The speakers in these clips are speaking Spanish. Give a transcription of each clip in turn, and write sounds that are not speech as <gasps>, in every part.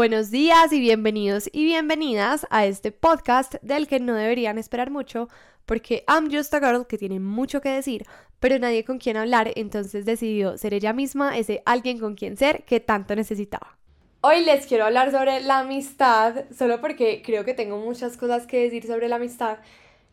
Buenos días y bienvenidos y bienvenidas a este podcast del que no deberían esperar mucho porque I'm just a girl que tiene mucho que decir, pero nadie con quien hablar, entonces decidió ser ella misma ese alguien con quien ser que tanto necesitaba. Hoy les quiero hablar sobre la amistad, solo porque creo que tengo muchas cosas que decir sobre la amistad.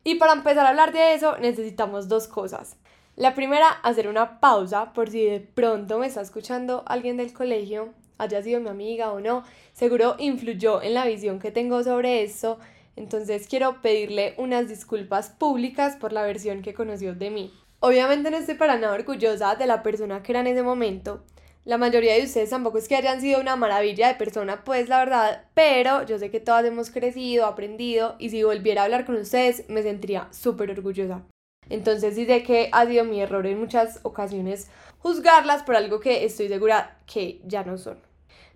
Y para empezar a hablar de eso necesitamos dos cosas. La primera, hacer una pausa por si de pronto me está escuchando alguien del colegio, haya sido mi amiga o no, seguro influyó en la visión que tengo sobre esto, entonces quiero pedirle unas disculpas públicas por la versión que conoció de mí. Obviamente no estoy para nada orgullosa de la persona que era en ese momento. La mayoría de ustedes tampoco es que hayan sido una maravilla de persona, pues la verdad, pero yo sé que todas hemos crecido, aprendido y si volviera a hablar con ustedes me sentiría súper orgullosa. Entonces sí sé que ha sido mi error en muchas ocasiones juzgarlas por algo que estoy segura que ya no son.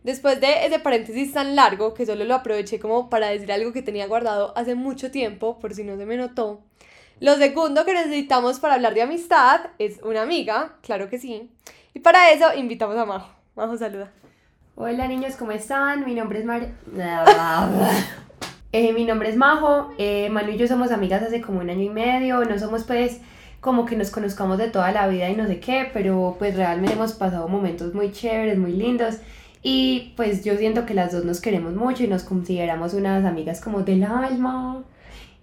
Después de ese paréntesis tan largo, que solo lo aproveché como para decir algo que tenía guardado hace mucho tiempo, por si no se me notó, lo segundo que necesitamos para hablar de amistad es una amiga, claro que sí. Y para eso invitamos a Majo. Majo, saluda. Hola niños, ¿cómo están? Mi nombre es Mar... <laughs> Eh, mi nombre es Majo, eh, Manu y yo somos amigas hace como un año y medio, no somos pues como que nos conozcamos de toda la vida y no sé qué, pero pues realmente hemos pasado momentos muy chéveres, muy lindos y pues yo siento que las dos nos queremos mucho y nos consideramos unas amigas como del alma.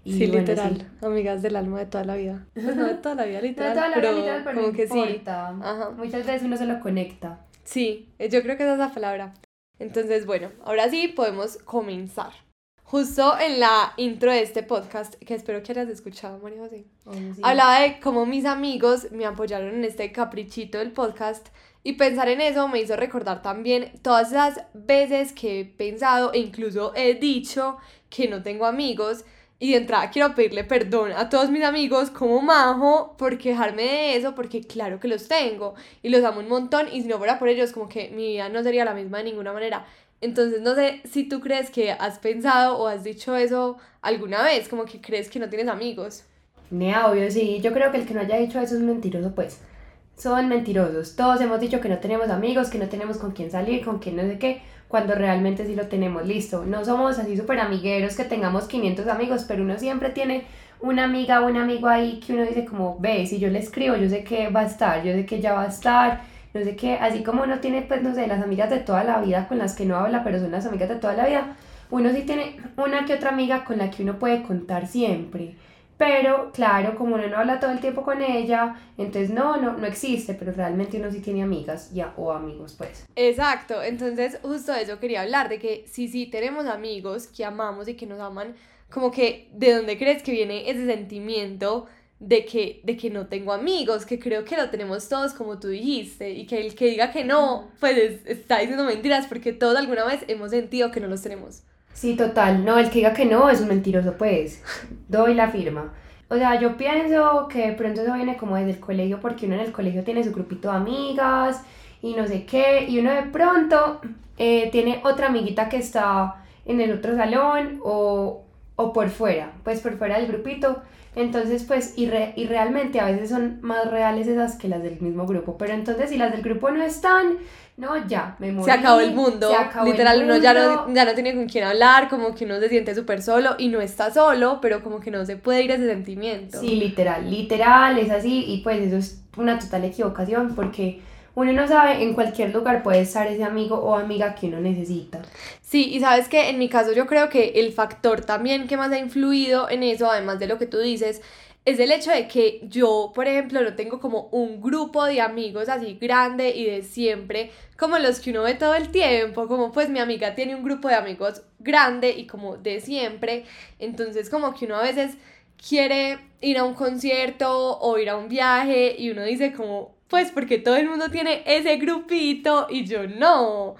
Y sí, literal, amigas del alma de toda la vida. Pues <laughs> no de toda la vida, literal. de toda la pero vida, literal, pero como que sí. Ajá. Muchas veces uno se lo conecta. Sí, eh, yo creo que esa es la palabra. Entonces, bueno, ahora sí podemos comenzar. Justo en la intro de este podcast, que espero que hayas escuchado, María José, hablaba de cómo mis amigos me apoyaron en este caprichito del podcast y pensar en eso me hizo recordar también todas esas veces que he pensado e incluso he dicho que no tengo amigos. Y de entrada quiero pedirle perdón a todos mis amigos como Majo por quejarme de eso, porque claro que los tengo y los amo un montón y si no fuera por ellos como que mi vida no sería la misma de ninguna manera. Entonces no sé si tú crees que has pensado o has dicho eso alguna vez, como que crees que no tienes amigos. Ne, obvio, sí. Yo creo que el que no haya dicho eso es mentiroso, pues. Son mentirosos. Todos hemos dicho que no tenemos amigos, que no tenemos con quién salir, con quién no sé qué, cuando realmente sí lo tenemos listo. No somos así súper amigueros que tengamos 500 amigos, pero uno siempre tiene una amiga o un amigo ahí que uno dice como, ve, si yo le escribo, yo sé que va a estar, yo sé que ya va a estar no sé qué, así como uno tiene, pues, no sé, las amigas de toda la vida con las que no habla, pero son las amigas de toda la vida, uno sí tiene una que otra amiga con la que uno puede contar siempre. Pero claro, como uno no habla todo el tiempo con ella, entonces no, no, no existe, pero realmente uno sí tiene amigas ya, o amigos, pues. Exacto, entonces justo de eso quería hablar, de que sí, sí tenemos amigos que amamos y que nos aman, como que de dónde crees que viene ese sentimiento de que, de que no tengo amigos, que creo que lo tenemos todos como tú dijiste, y que el que diga que no, pues está diciendo mentiras, porque todos alguna vez hemos sentido que no los tenemos. Sí, total, no, el que diga que no es un mentiroso, pues, doy la firma. O sea, yo pienso que de pronto eso viene como desde el colegio, porque uno en el colegio tiene su grupito de amigas y no sé qué, y uno de pronto eh, tiene otra amiguita que está en el otro salón o, o por fuera, pues por fuera del grupito entonces, pues, y, y realmente a veces son más reales esas que las del mismo grupo. Pero entonces, si las del grupo no están, no, ya, me morí. Se acabó el mundo. Literal, uno ya no, ya no tiene con quién hablar, como que uno se siente súper solo y no está solo, pero como que no se puede ir ese sentimiento. Sí, literal, literal, es así. Y pues eso es una total equivocación porque uno no sabe, en cualquier lugar puede estar ese amigo o amiga que uno necesita. Sí, y sabes que en mi caso yo creo que el factor también que más ha influido en eso, además de lo que tú dices, es el hecho de que yo, por ejemplo, no tengo como un grupo de amigos así grande y de siempre, como los que uno ve todo el tiempo, como pues mi amiga tiene un grupo de amigos grande y como de siempre, entonces como que uno a veces quiere ir a un concierto o ir a un viaje y uno dice como, pues porque todo el mundo tiene ese grupito y yo no.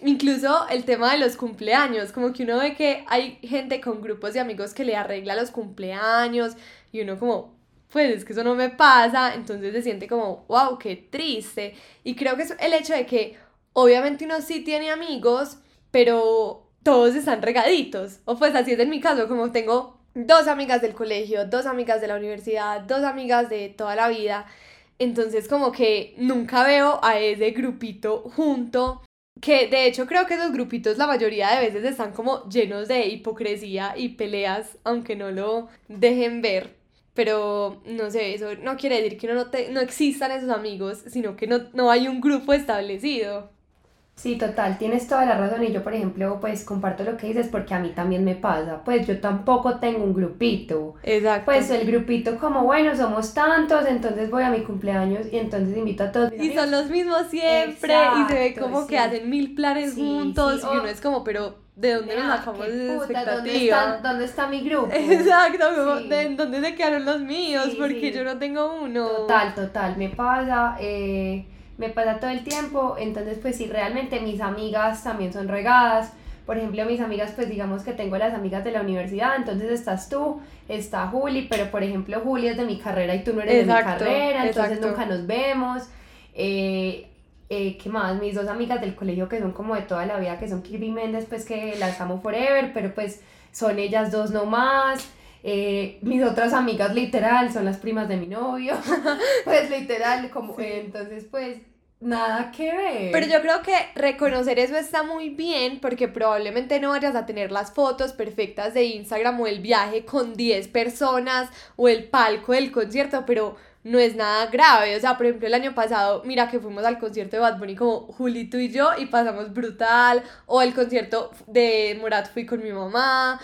Incluso el tema de los cumpleaños, como que uno ve que hay gente con grupos de amigos que le arregla los cumpleaños y uno como, pues es que eso no me pasa, entonces se siente como, wow, qué triste. Y creo que es el hecho de que obviamente uno sí tiene amigos, pero todos están regaditos. O pues así es en mi caso, como tengo dos amigas del colegio, dos amigas de la universidad, dos amigas de toda la vida. Entonces como que nunca veo a ese grupito junto Que de hecho creo que esos grupitos la mayoría de veces están como llenos de hipocresía y peleas, aunque no lo dejen ver. Pero no sé, eso no quiere decir que no, te, no existan esos amigos, sino que no, no hay un grupo establecido. Sí, total, tienes toda la razón y yo, por ejemplo, pues comparto lo que dices porque a mí también me pasa, pues yo tampoco tengo un grupito. Exacto. Pues el grupito como, bueno, somos tantos, entonces voy a mi cumpleaños y entonces invito a todos mis Y amigos. son los mismos siempre y se ve como que hacen mil planes Sí, juntos sí, y uno es como, pero ¿de dónde nos Ah, sacamos esa ¿dónde, expectativa? ¿Dónde está mi grupo? Exacto, como, Sí. ¿de dónde se quedaron los míos? Sí, Porque sí. yo no tengo uno. Total, total, me pasa, eh, me pasa todo el tiempo, entonces pues sí, realmente mis amigas también son regadas, por ejemplo mis amigas pues digamos que tengo las amigas de la universidad, entonces estás tú, está Juli, pero por ejemplo Juli es de mi carrera y tú no eres Exacto, de mi carrera, entonces exacto. nunca nos vemos, eh, eh, ¿qué más? Mis dos amigas del colegio que son como de toda la vida, que son Kirby Méndez, pues que las amo forever, pero pues son ellas dos no más. Eh, mis otras amigas literal son las primas de mi novio, <laughs> pues literal, como eh, entonces pues nada que ver. Pero yo creo que reconocer eso está muy bien porque probablemente no vayas a tener las fotos perfectas de Instagram o el viaje con 10 personas o el palco del concierto, pero no es nada grave. O sea, por ejemplo, el año pasado, mira que fuimos al concierto de Bad Bunny como Julito y yo y pasamos brutal. O el concierto de Morat fui con mi mamá.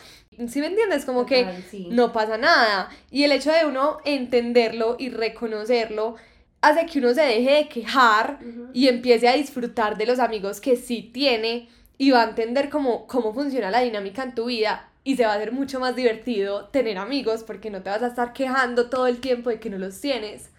¿Sí me entiendes? Como que sí. no pasa nada. Y el hecho de uno entenderlo y reconocerlo hace que uno se deje de quejar Ujú. y empiece a disfrutar de los amigos que sí tiene y va a entender cómo, cómo funciona la dinámica en tu vida y se va a hacer mucho más divertido tener amigos porque no te vas a estar quejando todo el tiempo de que no los tienes.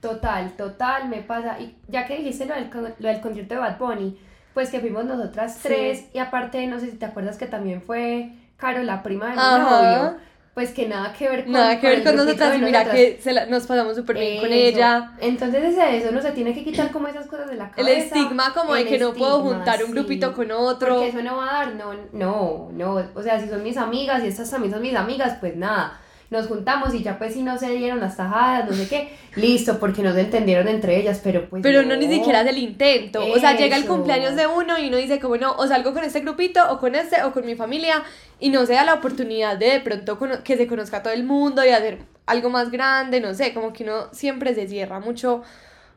Total, total, me pasa. Y ya que dijiste lo del, lo del concierto de Bad Bunny, pues que fuimos nosotras Sí. tres y aparte, no sé si te acuerdas que también fue Caro, la prima de mi novio, pues que nada que ver con Nada que ver el con nosotras y mira nosotras. que se la- nos pasamos súper bien con ella. Entonces es eso, no se tiene que quitar como esas cosas de la El cabeza. estigma como de El que no puedo juntar un sí. grupito con otro. Porque eso no va a dar, no, no, no. O sea, si son mis amigas y estas también son mis amigas, pues nada. Nos juntamos y ya pues si no se dieron las tajadas, no sé qué, listo, porque no se entendieron entre ellas, pero pues Pero no ni siquiera es el intento. O sea, llega el cumpleaños de uno y uno dice como no, o salgo con este grupito o con este o con mi familia y no se da la oportunidad de de pronto que se conozca todo el mundo y hacer algo más grande, no sé, como que uno siempre se cierra mucho,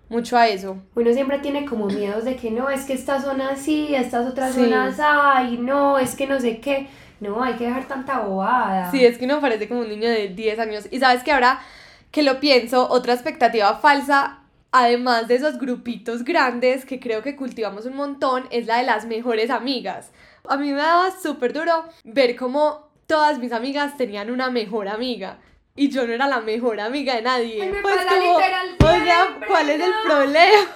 mucho a eso. Uno siempre tiene como miedos de que no, es que esta zona sí, estas otras Sí. zonas ay, no, es que no sé qué. No, hay que dejar tanta bobada. Sí, es que uno parece como un niño de 10 años. Y sabes que ahora que lo pienso, otra expectativa falsa, además de esos grupitos grandes que creo que cultivamos un montón, es la de las mejores amigas. A mí me daba súper duro ver cómo todas mis amigas tenían una mejor amiga. Y yo no era la mejor amiga de nadie. Ay, me pues pasa como, o sea, ¿cuál es el problema?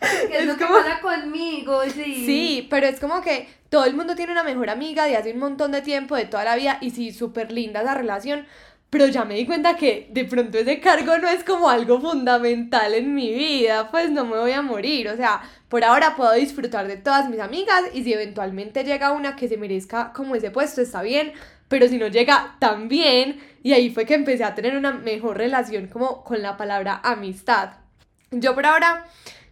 Que <laughs> es, es lo que como- pasa conmigo, sí. Sí, pero es como que todo el mundo tiene una mejor amiga de hace un montón de tiempo, de toda la vida, y sí, súper linda esa relación, pero ya me di cuenta que de pronto ese cargo no es como algo fundamental en mi vida, pues no me voy a morir, o sea, por ahora puedo disfrutar de todas mis amigas y si eventualmente llega una que se merezca como ese puesto, está bien, pero si no llega, también, y ahí fue que empecé a tener una mejor relación como con la palabra amistad. Yo por ahora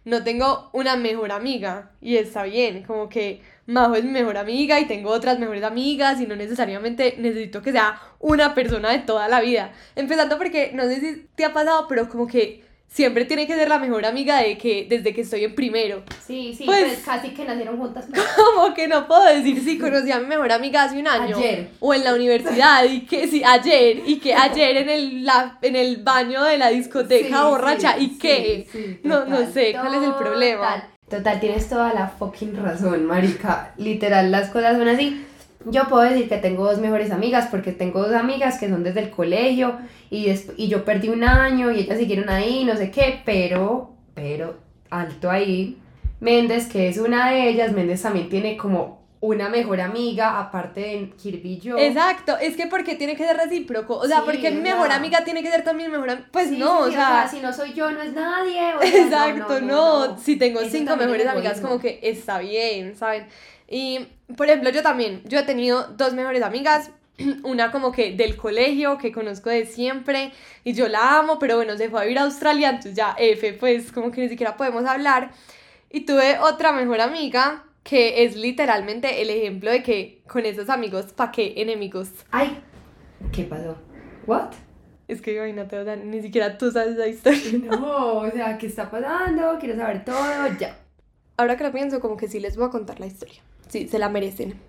no tengo una mejor amiga y está bien, como que Majo es mi mejor amiga y tengo otras mejores amigas y no necesariamente necesito que sea una persona de toda la vida. Empezando porque no sé si te ha pasado, pero como que siempre tiene que ser la mejor amiga de que desde que estoy en primero. Sí, sí, Pues- pues, casi que nacieron juntas. <laughs> Como que no puedo decir si conocí a mi mejor amiga hace un año Ayer. o en la universidad y que sí ayer y que ayer en el la, en el baño de la discoteca Sí, borracha sí, y que no no sé cuál es el problema. Total, total, tienes toda la fucking razón, marica. Literal, las cosas son así. Yo puedo decir que tengo dos mejores amigas porque tengo dos amigas que son desde el colegio y, y yo perdí un año y ellas siguieron ahí, no sé qué, pero, pero, alto ahí. Méndez, que es una de ellas, Méndez también tiene como una mejor amiga, aparte de Kirby y yo. Exacto, es que porque tiene que ser recíproco, o sea, Sí, porque mi o mejor sea. amiga tiene que ser también mi mejor amiga, pues Sí, no, sí, o, sí, sea, si no soy yo, no es nadie. o sea, exacto, no, si tengo Eso cinco mejores es amigas como que está bien, ¿saben? Y, por ejemplo, yo también, yo he tenido dos mejores amigas, <clears throat> una como que del colegio, que conozco de siempre, y yo la amo, pero bueno, se fue a vivir a Australia, entonces ya F, pues como que ni siquiera podemos hablar. Y tuve otra mejor amiga que es literalmente el ejemplo de que con esos amigos, ¿pa' qué enemigos? Ay, ¿qué pasó? ¿What? Es que imagínate, o sea, ni siquiera tú sabes la historia. <laughs> No, o sea, ¿qué está pasando? Quiero saber todo, ya. Ahora que lo pienso, como que sí les voy a contar la historia. Sí, se la merecen.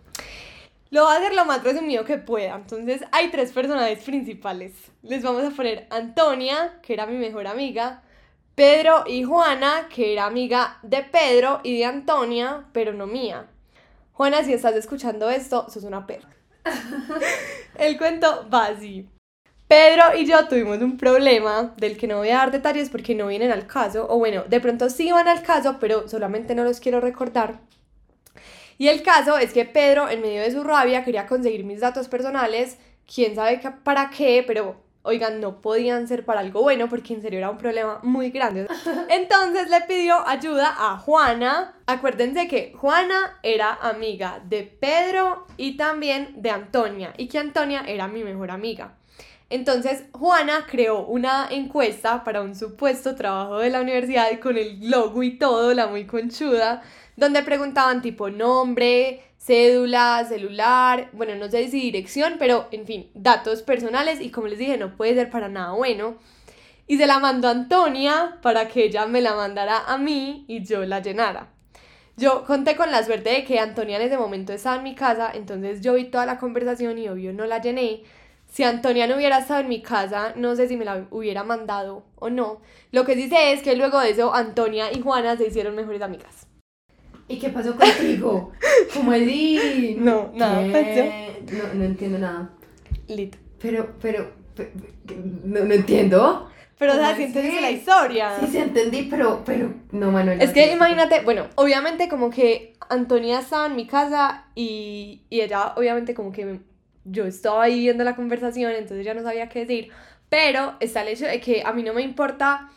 Lo voy a hacer lo más resumido que pueda. Entonces, hay tres personajes principales. Les vamos a poner Antonia, que era mi mejor amiga, Pedro y Juana, que era amiga de Pedro y de Antonia, pero no mía. Juana, si estás escuchando esto, sos una perra. <laughs> El cuento va así. Pedro y yo tuvimos un problema del que no voy a dar detalles porque no vienen al caso, o bueno, de pronto sí van al caso, pero solamente no los quiero recordar. Y el caso es que Pedro, en medio de su rabia, quería conseguir mis datos personales, quién sabe para qué, pero oigan, no podían ser para algo bueno porque en serio era un problema muy grande. <laughs> Entonces le pidió ayuda a Juana. Acuérdense que Juana era amiga de Pedro y también de Antonia y que Antonia era mi mejor amiga. Entonces Juana creó una encuesta para un supuesto trabajo de la universidad con el logo y todo, la muy conchuda donde preguntaban tipo nombre, cédula, celular, bueno, no sé si dirección, pero en fin, datos personales y como les dije, no puede ser para nada bueno. Y se la mandó a Antonia para que ella me la mandara a mí y yo la llenara. Yo conté con la suerte de que Antonia en ese momento estaba en mi casa, entonces yo vi toda la conversación y obvio no la llené. Si Antonia no hubiera estado en mi casa, no sé si me la hubiera mandado o no. Lo que sí sé es que luego de eso Antonia y Juana se hicieron mejores amigas. ¿Y qué pasó contigo? <laughs> ¿Cómo di? No, nada, No, no entiendo nada. Lit. Pero, pero, no, no entiendo. Pero, o sea, sí entendí la historia. Sí, sí entendí, pero, pero, no, Manuel. Es que imagínate, bueno, obviamente como que Antonia estaba en mi casa y, y ella, obviamente como que yo estaba ahí viendo la conversación, entonces ya no sabía qué decir. Pero está el hecho de que a mí no me importa,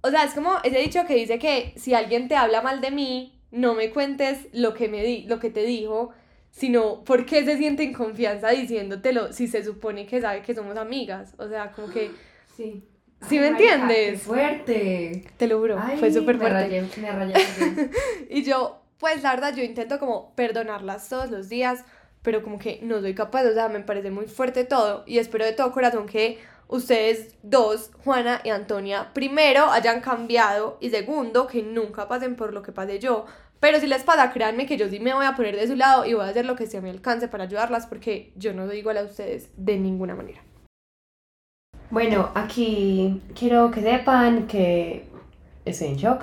o sea, es como ese dicho que dice que si alguien te habla mal de mí, no me cuentes lo que, me di lo que te dijo, sino por qué se siente en confianza diciéndotelo si se supone que sabe que somos amigas. O sea, como que... <gasps> Sí. ¿Sí me entiendes? fuerte. Te lo juro, fue súper fuerte. Me rayé, me <laughs> y yo, pues la verdad, yo intento como perdonarlas todos los días, pero como que no soy capaz, o sea, me parece muy fuerte todo y espero de todo corazón que ustedes dos, Juana y Antonia, primero hayan cambiado y segundo, que nunca pasen por lo que pasé yo. Pero si les pasa, créanme que yo sí me voy a poner de su lado y voy a hacer lo que sea a mi alcance para ayudarlas porque yo no soy igual a ustedes de ninguna manera. Bueno, aquí quiero que sepan que estoy en shock.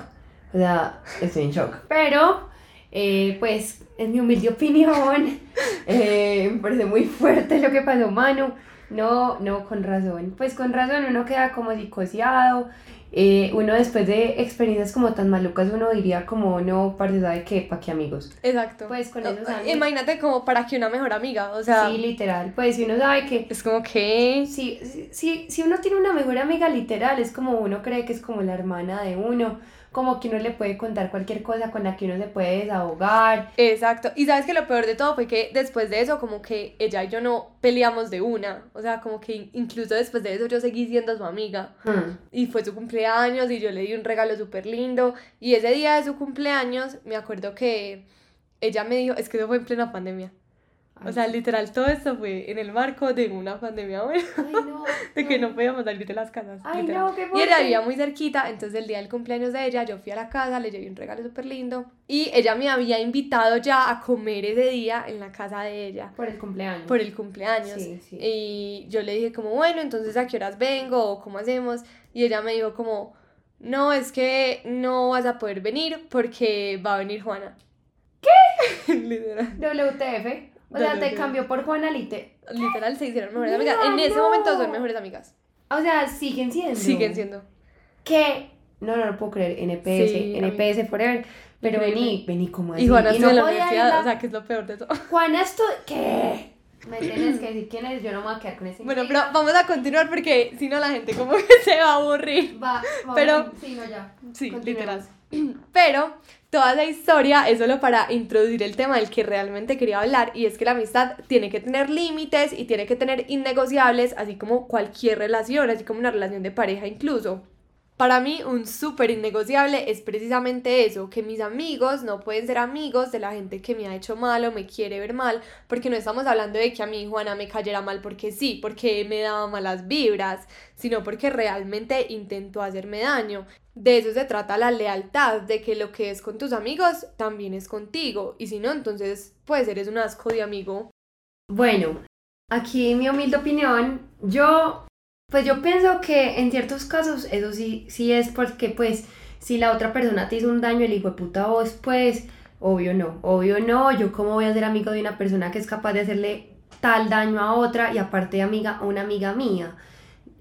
O sea, estoy en shock. Pero, eh, pues, en mi humilde opinión, <laughs> eh, me parece muy fuerte lo que pasó, Manu. No, no, con razón. Pues con razón uno queda como psicoseado. Eh, uno después de experiencias como tan malucas, uno diría como, no, parce, ¿sabe qué? ¿Para qué amigos? Exacto. Pues con eso Imagínate como para que una mejor amiga, o sea... Sí, literal. Pues si uno sabe que... Es como que... Sí, sí, si uno tiene una mejor amiga literal, es como uno cree que es como la hermana de uno como que uno le puede contar cualquier cosa con la que uno se puede desahogar. Exacto. Y sabes que lo peor de todo fue que después de eso, como que ella y yo no peleamos de una. O sea, como que incluso después de eso yo seguí siendo su amiga. Hmm. Y fue su cumpleaños y yo le di un regalo súper lindo. Y ese día de su cumpleaños, me acuerdo que ella me dijo, es que eso fue en plena pandemia. O sea, literal, todo esto fue en el marco de una pandemia, bueno, <laughs> de que no podíamos salir de las casas. Ay, no, qué y ella vivía muy cerquita, entonces el día del cumpleaños de ella, yo fui a la casa, le llevé un regalo súper lindo y ella me había invitado ya a comer ese día en la casa de ella. Por el cumpleaños. Por el cumpleaños. Sí, sí. Y yo le dije como, bueno, entonces a qué horas vengo o cómo hacemos. Y ella me dijo como, no, es que no vas a poder venir porque va a venir Juana. ¿Qué? <laughs> Literal. WTF. O sea, te cambió por Juana Lite. Literal, se hicieron mejores amigas. En ese momento son mejores amigas. O sea, siguen siendo. Siguen siendo. ¿Qué? No, no lo puedo creer. NPS, NPS Forever. Pero vení, vení como así. Y Juana estuvo en la universidad, o sea, que es lo peor de todo. <laughs> Juana esto ¿Qué? Me <clears throat> tienes que decir quién es, yo no me voy a quedar con ese. Bueno, pero vamos a continuar porque si no la gente como <laughs> que se va a aburrir. Va, pero sí, no ya. Sí, literal. <clears throat> Pero toda la historia es solo para introducir el tema del que realmente quería hablar y es que la amistad tiene que tener límites y tiene que tener innegociables, así como cualquier relación, así como una relación de pareja incluso. Para mí un súper innegociable es precisamente eso, que mis amigos no pueden ser amigos de la gente que me ha hecho mal o me quiere ver mal, porque no estamos hablando de que a mí Juana me cayera mal porque sí, porque me daba malas vibras, sino porque realmente intentó hacerme daño. De eso se trata la lealtad, de que lo que es con tus amigos también es contigo, y si no, entonces pues eres un asco de amigo. Bueno, aquí mi humilde opinión, yo pues yo pienso que en ciertos casos eso sí, sí es porque pues si la otra persona te hizo un daño, el hijo de puta vos, pues obvio no, obvio no, yo cómo voy a ser amigo de una persona que es capaz de hacerle tal daño a otra y aparte amiga a una amiga mía.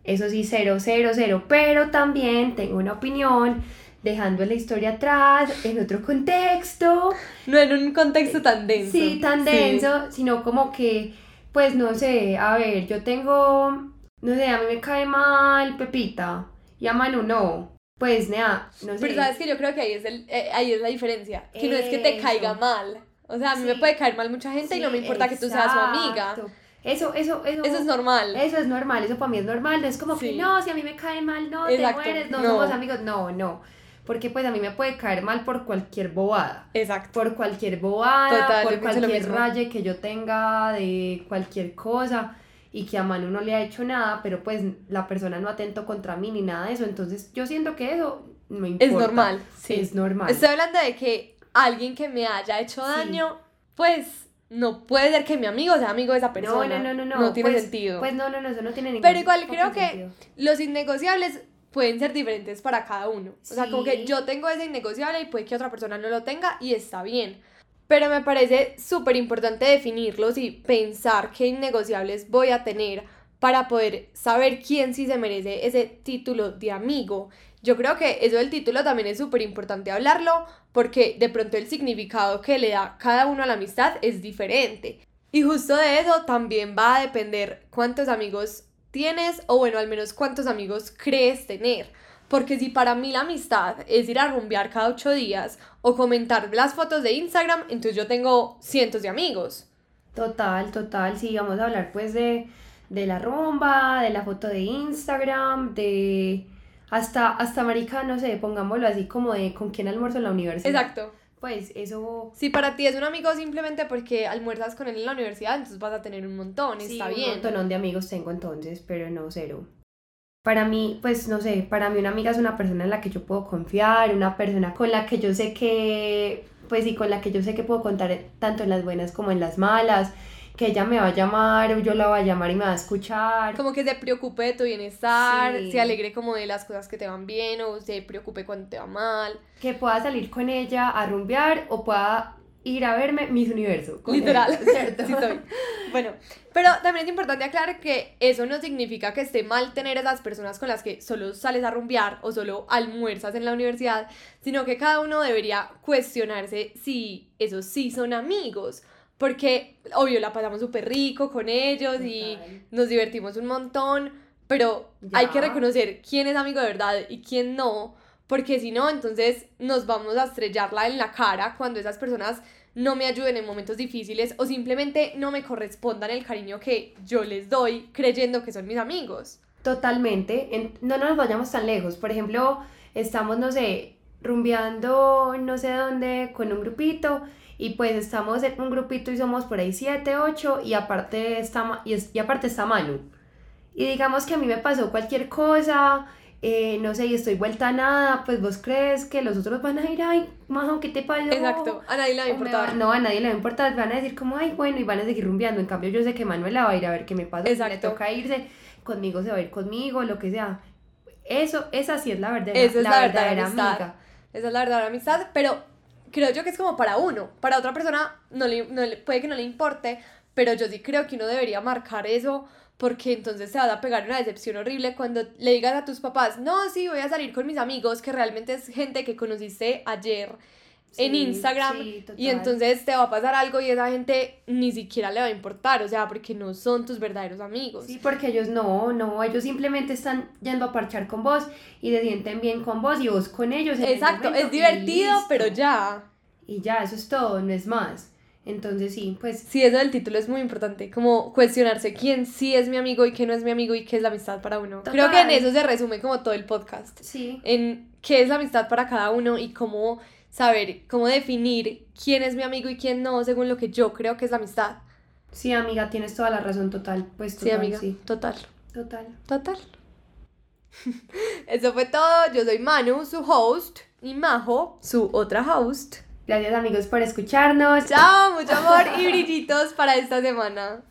Eso sí, cero, cero, cero, pero también tengo una opinión dejando la historia atrás, en otro contexto. No en un contexto tan denso. Sí, tan denso, sino como que, pues no sé, a ver, yo tengo no sé, a mí me cae mal Pepita y a Manu no. Pues nada, no sé. Pero sabes que yo creo que ahí es, el, eh, ahí es la diferencia. Que no es que te caiga mal. O sea, a mí me puede caer mal mucha gente y no me importa que tú seas su amiga. Eso, eso, eso. Eso es normal. Eso es normal, eso para mí es normal. No es como que no, si a mí me cae mal, no, te mueres, no, somos amigos. No, no. Porque pues a mí me puede caer mal por cualquier bobada. Exacto. Por cualquier bobada, por cualquier raye que yo tenga de cualquier cosa y que a Manu no le ha hecho nada, pero pues la persona no atento contra mí ni nada de eso. Entonces yo siento que eso no importa. Es normal, sí. Es normal. Estoy hablando de que alguien que me haya hecho daño, pues no puede ser que mi amigo sea amigo de esa persona. No, no, no, no. No tiene pues, sentido. Pues no, no, no, eso no tiene ningún Pero igual creo que los innegociables pueden ser diferentes para cada uno. O sea, como que yo tengo ese innegociable y puede que otra persona no lo tenga y está bien. Pero me parece súper importante definirlos y pensar qué innegociables voy a tener para poder saber quién sí se merece ese título de amigo. Yo creo que eso del título también es súper importante hablarlo porque de pronto el significado que le da cada uno a la amistad es diferente. Y justo de eso también va a depender cuántos amigos tienes o bueno, al menos cuántos amigos crees tener. Porque si para mí la amistad es ir a rumbear cada ocho días o comentar las fotos de Instagram, entonces yo tengo cientos de amigos. Total, total. Sí, vamos a hablar pues de, de la rumba, de la foto de Instagram, de hasta, hasta marica, no sé, pongámoslo así como de con quién almuerzo en la universidad. Exacto. Pues eso... Si para ti es un amigo simplemente porque almuerzas con él en la universidad, entonces vas a tener un montón, está bien. un montón de amigos tengo entonces, pero no cero para mí, pues no sé, para mí una amiga es una persona en la que yo puedo confiar, una persona con la que yo sé que, pues sí, con la que yo sé que puedo contar tanto en las buenas como en las malas, que ella me va a llamar o yo la voy a llamar y me va a escuchar. Como que se preocupe de tu bienestar, se alegre como de las cosas que te van bien o se preocupe cuando te va mal. Que pueda salir con ella a rumbear o pueda ir a verme mis universo. Literal, <laughs> ¿cierto? sí soy. Bueno, pero también es importante aclarar que eso no significa que esté mal tener esas personas con las que solo sales a rumbear o solo almuerzas en la universidad, sino que cada uno debería cuestionarse si esos sí son amigos. Porque, obvio, la pasamos súper rico con ellos y nos divertimos un montón, pero hay que reconocer quién es amigo de verdad y quién no porque si no, entonces nos vamos a estrellarla en la cara cuando esas personas no me ayuden en momentos difíciles o simplemente no me correspondan el cariño que yo les doy creyendo que son mis amigos. Totalmente, no nos vayamos tan lejos. Por ejemplo, estamos, no sé, rumbeando no sé dónde con un grupito y pues estamos en un grupito y somos por ahí 7, 8 y aparte está, y, y aparte está Manu. Y digamos que a mí me pasó cualquier cosa eh, no sé, y estoy vuelta a nada, pues vos crees que los otros van a ir, ay, majo, ¿qué te pasa? Exacto, a nadie le va a importar. no, a nadie le va a importar, van a decir como, ay, bueno, y van a seguir rumbeando. En cambio, yo sé que Manuela va a ir a ver qué me pasa. Exacto. Si le toca irse, conmigo se va a ir conmigo, lo que sea. Eso, esa sí es la verdadera, esa es la, verdadera, amiga. Esa es la verdadera amistad, pero creo yo que es como para uno. Para otra persona no le, no le, puede que no le importe, pero yo sí creo que uno debería marcar eso porque entonces te vas a pegar una decepción horrible cuando le digas a tus papás, no, sí, voy a salir con mis amigos, que realmente es gente que conociste ayer en Instagram y entonces te va a pasar algo y esa gente ni siquiera le va a importar, o sea, porque no son tus verdaderos amigos. Sí, porque ellos no, no, ellos simplemente están yendo a parchar con vos y se sienten bien con vos y vos con ellos. Exacto, es divertido, pero ya. Y ya, eso es todo, no es más. Entonces sí, pues Sí, eso del título es muy importante, como cuestionarse quién sí es mi amigo y quién no es mi amigo y qué es la amistad para uno. Creo que en eso se resume como todo el podcast, sí. en qué es la amistad para cada uno y cómo saber, cómo definir quién es mi amigo y quién no, según lo que yo creo que es la amistad. Sí, amiga, tienes toda la razón, total. Pues Sí, total, amiga, sí. total, Total. total. <laughs> Eso fue todo, yo soy Manu, su host, y Majo, su otra host. Gracias amigos por escucharnos. Chao, mucho amor y brillitos para esta semana.